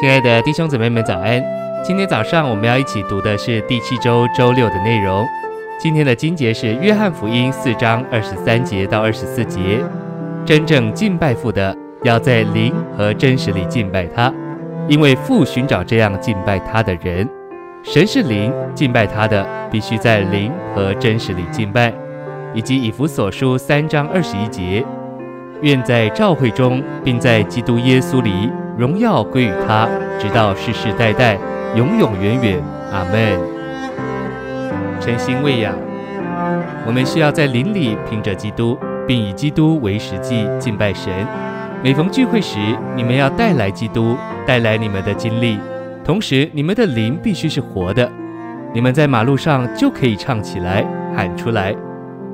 亲爱的弟兄姊妹们，早安！今天早上我们要一起读的是第七周周六的内容。今天的经节是约翰福音四章二十三节到二十四节。真正敬拜父的，要在灵和真实里敬拜他，因为父寻找这样敬拜他的人。神是灵，敬拜他的必须在灵和真实里敬拜。以及以弗所书三章二十一节。愿在召会中，并在基督耶稣里。荣耀归于他，直到世世代代，永永远远。阿门。诚心喂养，我们需要在灵里凭着基督，并以基督为实际敬拜神。每逢聚会时，你们要带来基督，带来你们的经历，同时你们的灵必须是活的。你们在马路上就可以唱起来，喊出来。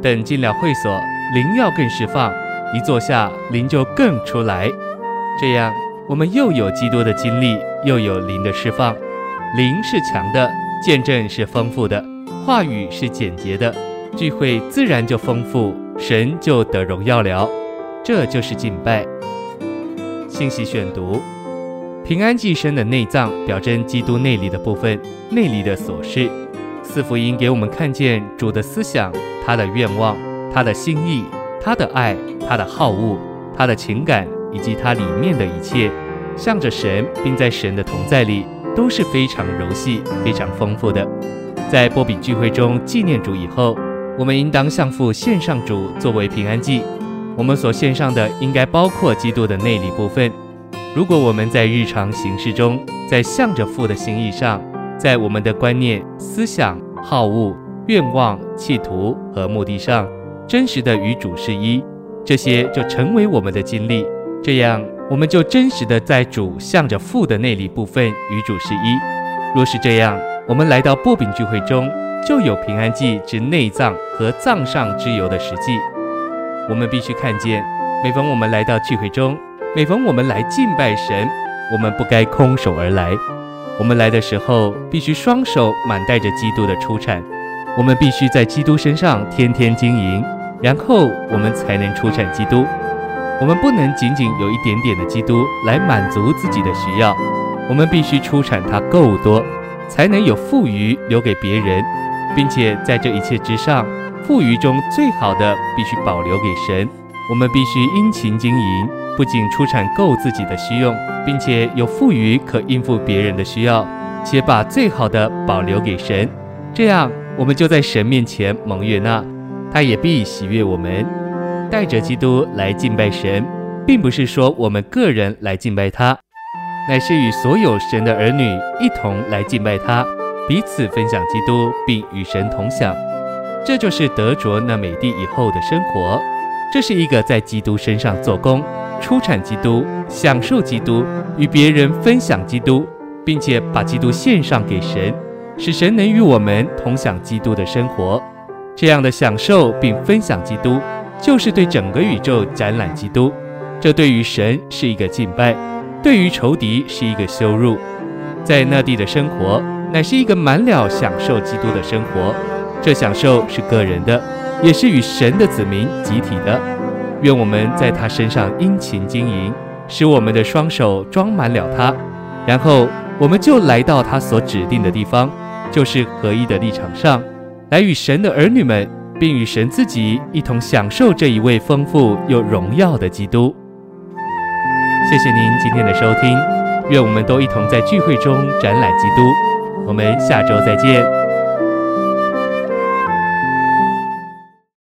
等进了会所，灵要更释放；一坐下，灵就更出来。这样。我们又有基督的经历，又有灵的释放，灵是强的，见证是丰富的，话语是简洁的，聚会自然就丰富，神就得荣耀了。这就是敬拜。信息选读：平安祭牲的内脏表征基督内里的部分，内里的琐事。四福音给我们看见主的思想，他的愿望，他的心意，他的爱，他的好恶，他的情感。以及他里面的一切，向着神，并在神的同在里，都是非常柔细、非常丰富的。在波比聚会中纪念主以后，我们应当向父献上主作为平安祭。我们所献上的应该包括基督的内里部分。如果我们在日常行事中，在向着父的心意上，在我们的观念、思想、好恶、愿望、企图和目的上，真实的与主是一，这些就成为我们的经历。这样，我们就真实的在主向着父的内里部分与主是一。若是这样，我们来到擘饼聚会中，就有平安祭之内脏和脏上之油的实际。我们必须看见，每逢我们来到聚会中，每逢我们来敬拜神，我们不该空手而来。我们来的时候，必须双手满带着基督的出产。我们必须在基督身上天天经营，然后我们才能出产基督。我们不能仅仅有一点点的基督来满足自己的需要，我们必须出产它够多，才能有富余留给别人，并且在这一切之上，富余中最好的必须保留给神。我们必须殷勤经营，不仅出产够自己的需用，并且有富余可应付别人的需要，且把最好的保留给神。这样，我们就在神面前蒙悦纳，他也必喜悦我们。带着基督来敬拜神，并不是说我们个人来敬拜他，乃是与所有神的儿女一同来敬拜他，彼此分享基督，并与神同享。这就是得着那美地以后的生活。这是一个在基督身上做工，出产基督，享受基督，与别人分享基督，并且把基督献上给神，使神能与我们同享基督的生活。这样的享受并分享基督。就是对整个宇宙展览基督，这对于神是一个敬拜，对于仇敌是一个羞辱。在那地的生活，乃是一个满了享受基督的生活。这享受是个人的，也是与神的子民集体的。愿我们在他身上殷勤经营，使我们的双手装满了他，然后我们就来到他所指定的地方，就是合一的立场上，来与神的儿女们。并与神自己一同享受这一位丰富又荣耀的基督。谢谢您今天的收听，愿我们都一同在聚会中展览基督。我们下周再见。